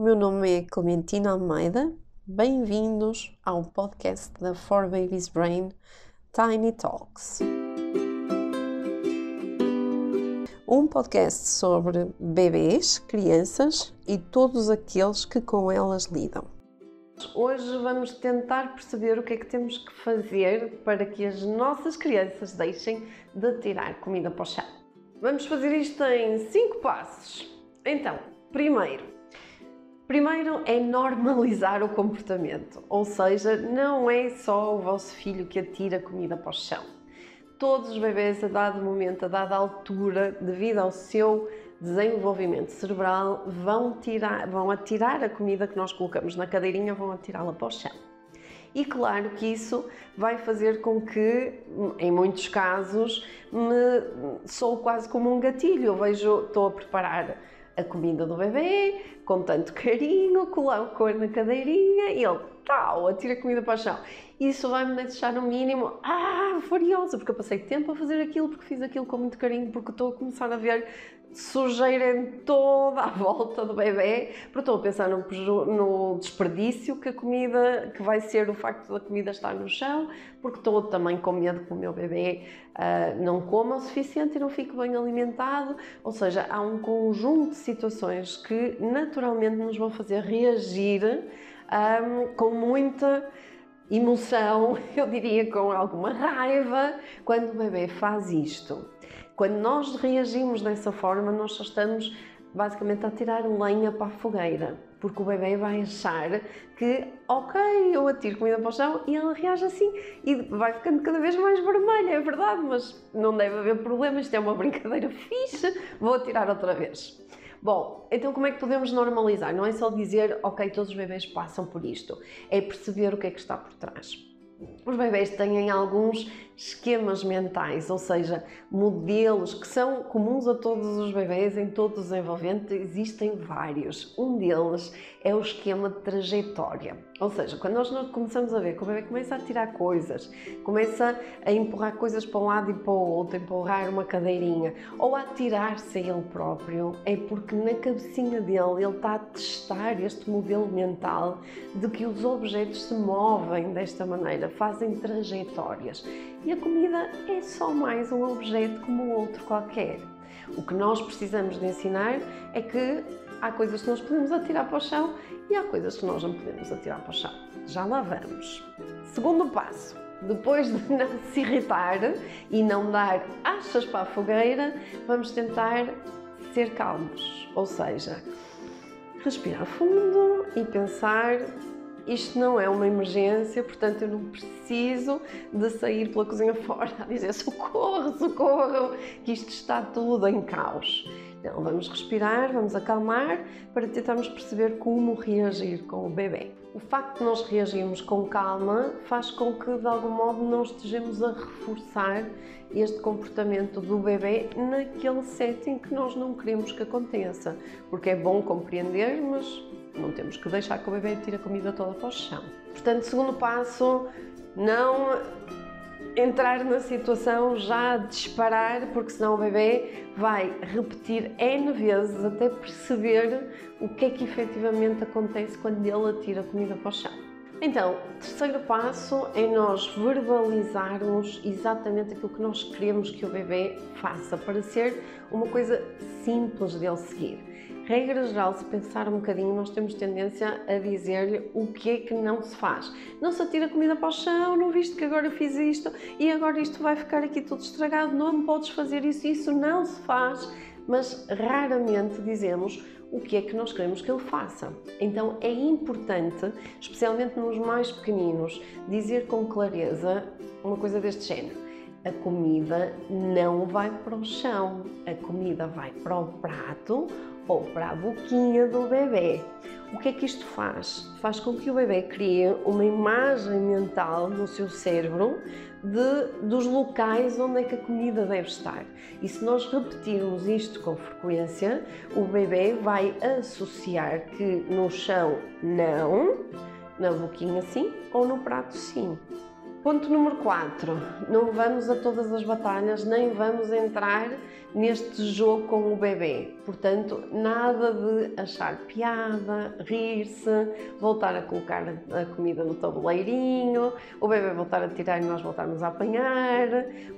o meu nome é Clementina Almeida. Bem-vindos ao podcast da For Babies Brain Tiny Talks. Um podcast sobre bebês, crianças e todos aqueles que com elas lidam. Hoje vamos tentar perceber o que é que temos que fazer para que as nossas crianças deixem de tirar comida para o chão. Vamos fazer isto em 5 passos. Então, primeiro, primeiro é normalizar o comportamento, ou seja, não é só o vosso filho que atira comida para o chão. Todos os bebês, a dado momento, a dada altura, devido ao seu desenvolvimento cerebral, vão, tirar, vão atirar a comida que nós colocamos na cadeirinha, vão atirá-la para o chão. E claro que isso vai fazer com que, em muitos casos, me sou quase como um gatilho. Eu vejo, estou a preparar a comida do bebê com tanto carinho, coloco na cadeirinha e ele tal, atira a comida para o chão. Isso vai-me deixar no mínimo, ah, furiosa, porque eu passei tempo a fazer aquilo, porque fiz aquilo com muito carinho, porque estou a começar a ver sujeira em toda a volta do bebê, porque estou a pensar no, no, desperdício que a comida, que vai ser o facto da comida estar no chão, porque estou também com medo que o meu bebê uh, não coma o suficiente e não fique bem alimentado, ou seja, há um conjunto de situações que naturalmente nos vão fazer reagir um, ah, com muita emoção, eu diria com alguma raiva, quando o bebê faz isto. Quando nós reagimos dessa forma, nós só estamos basicamente a tirar lenha para a fogueira, porque o bebê vai achar que, ok, eu atiro comida para o chão e ele reage assim e vai ficando cada vez mais vermelha, é verdade, mas não deve haver problema, isto é uma brincadeira fixe, vou atirar outra vez. Bom, então como é que podemos normalizar? Não é só dizer, ok, todos os bebês passam por isto, é perceber o que é que está por trás. Os bebés têm alguns esquemas mentais, ou seja, modelos que são comuns a todos os bebés, em todo o desenvolvimento, existem vários. Um deles é o esquema de trajetória. Ou seja, quando nós começamos a ver que o bebê começa a tirar coisas, começa a empurrar coisas para um lado e para o outro, empurrar uma cadeirinha, ou a atirar-se a ele próprio, é porque na cabecinha dele ele está a testar este modelo mental de que os objetos se movem desta maneira, fazem trajetórias. E a comida é só mais um objeto como outro qualquer. O que nós precisamos de ensinar é que há coisas que nós podemos atirar para o chão e há coisas que nós não podemos atirar para o chão. Já lá vamos. Segundo passo, depois de não se irritar e não dar achas para a fogueira, vamos tentar ser calmos, ou seja, respirar fundo e pensar isto não é uma emergência, portanto eu não preciso de sair pela cozinha fora a dizer socorro, socorro, que isto está tudo em caos. Então vamos respirar, vamos acalmar para tentarmos perceber como reagir com o bebê. O facto de nós reagirmos com calma faz com que de algum modo não estejamos a reforçar este comportamento do bebê naquele setting que nós não queremos que aconteça, porque é bom compreender, mas não temos que deixar que o bebê tire a comida toda para o chão. Portanto, segundo passo, não entrar na situação já a disparar, porque senão o bebê vai repetir N vezes até perceber o que é que efetivamente acontece quando ele atira a comida para o chão. Então, terceiro passo é nós verbalizarmos exatamente aquilo que nós queremos que o bebê faça para ser uma coisa simples de ele seguir regra geral, se pensar um bocadinho, nós temos tendência a dizer-lhe o que é que não se faz. Não se atira comida para o chão, não viste que agora eu fiz isto e agora isto vai ficar aqui tudo estragado, não podes fazer isso, isso não se faz. Mas raramente dizemos o que é que nós queremos que ele faça. Então é importante, especialmente nos mais pequeninos, dizer com clareza uma coisa deste género. A comida não vai para o chão, a comida vai para o prato ou para a boquinha do bebê. O que é que isto faz? Faz com que o bebê crie uma imagem mental no seu cérebro de, dos locais onde é que a comida deve estar. E se nós repetirmos isto com frequência, o bebê vai associar que no chão não, na boquinha sim ou no prato sim. Ponto número 4. Não vamos a todas as batalhas, nem vamos entrar neste jogo com o bebê. Portanto, nada de achar piada, rir-se, voltar a colocar a comida no tabuleirinho, o bebê voltar a tirar e nós voltarmos a apanhar,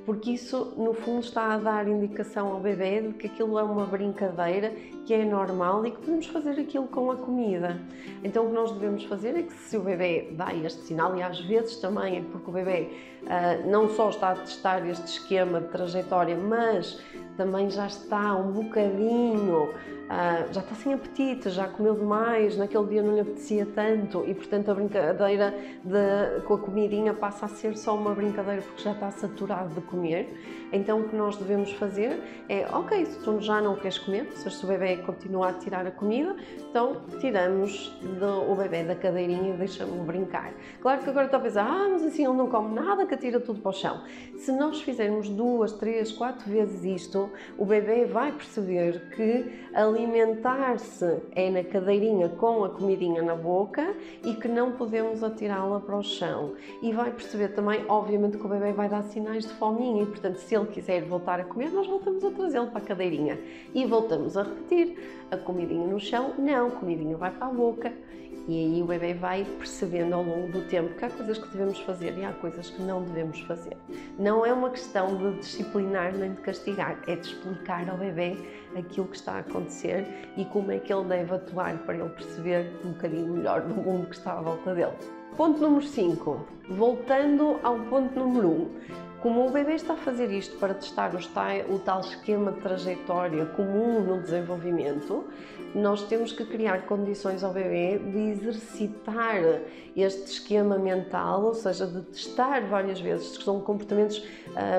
porque isso no fundo está a dar indicação ao bebê de que aquilo é uma brincadeira que é normal e que podemos fazer aquilo com a comida. Então o que nós devemos fazer é que se o bebê dá este sinal, e às vezes também é porque o bebê. Uh, não só está a testar este esquema de trajetória, mas também já está um bocadinho, uh, já está sem apetite, já comeu demais, naquele dia não lhe apetecia tanto e, portanto, a brincadeira de, com a comidinha passa a ser só uma brincadeira porque já está saturado de comer. Então, o que nós devemos fazer é: ok, se tu já não queres comer, se o bebê continua a tirar a comida, então tiramos do, o bebê da cadeirinha e deixamos-o brincar. Claro que agora está a pensar: ah, mas assim ele não come nada, que tira tudo para o chão. Se nós fizermos duas, três, quatro vezes isto, o bebê vai perceber que alimentar-se é na cadeirinha com a comidinha na boca e que não podemos atirá-la para o chão. E vai perceber também, obviamente, que o bebê vai dar sinais de fominha e, portanto, se ele quiser voltar a comer, nós voltamos a trazê-lo para a cadeirinha e voltamos a repetir a comidinha no chão, não, a comidinha vai para a boca e aí o bebê vai percebendo ao longo do tempo que há coisas que devemos fazer e há coisas que não devemos fazer. Não é uma questão de disciplinar nem de castigar, é de explicar ao bebê aquilo que está a acontecer e como é que ele deve atuar para ele perceber um bocadinho melhor do mundo que está à volta dele. Ponto número 5. Voltando ao ponto número 1. Um, como o bebê está a fazer isto para testar o tal esquema de trajetória comum no desenvolvimento, nós temos que criar condições ao bebê de exercitar este esquema mental, ou seja, de testar várias vezes, que são comportamentos,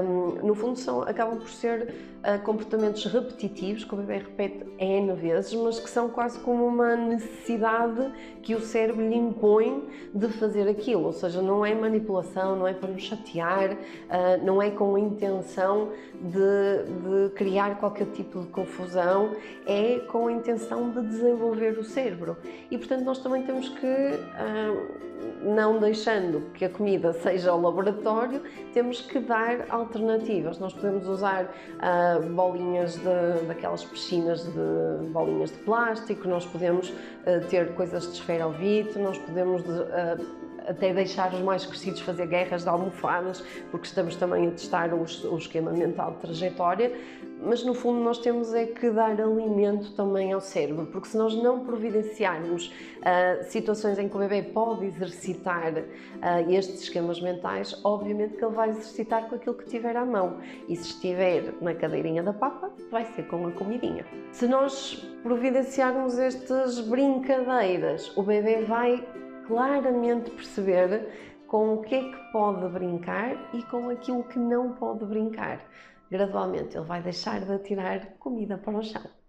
um, no fundo, são, acabam por ser uh, comportamentos repetitivos, que o bebê repete N vezes, mas que são quase como uma necessidade que o cérebro lhe impõe de fazer aquilo, ou seja, não é manipulação, não é para nos chatear, uh, não é com a intenção de, de criar qualquer tipo de confusão, é com a intenção de desenvolver o cérebro. E portanto, nós também temos que, uh, não deixando que a comida seja o laboratório, temos que dar alternativas. Nós podemos usar uh, bolinhas de, daquelas piscinas de bolinhas de plástico, nós podemos uh, ter coisas de esferovite, nós podemos até deixar os mais crescidos fazer guerras de almofadas, porque estamos também a testar o, esquema mental de trajetória, mas no fundo nós temos é que dar alimento também ao cérebro, porque se nós não providenciarmos uh, situações em que o bebê pode exercitar uh, estes esquemas mentais, obviamente que ele vai exercitar com aquilo que tiver à mão. E se estiver na cadeirinha da papa, vai ser com a comidinha. Se nós providenciarmos estas brincadeiras, o bebê vai claramente perceber com o que é que pode brincar e com aquilo que não pode brincar. Gradualmente ele vai deixar de atirar comida para o chão.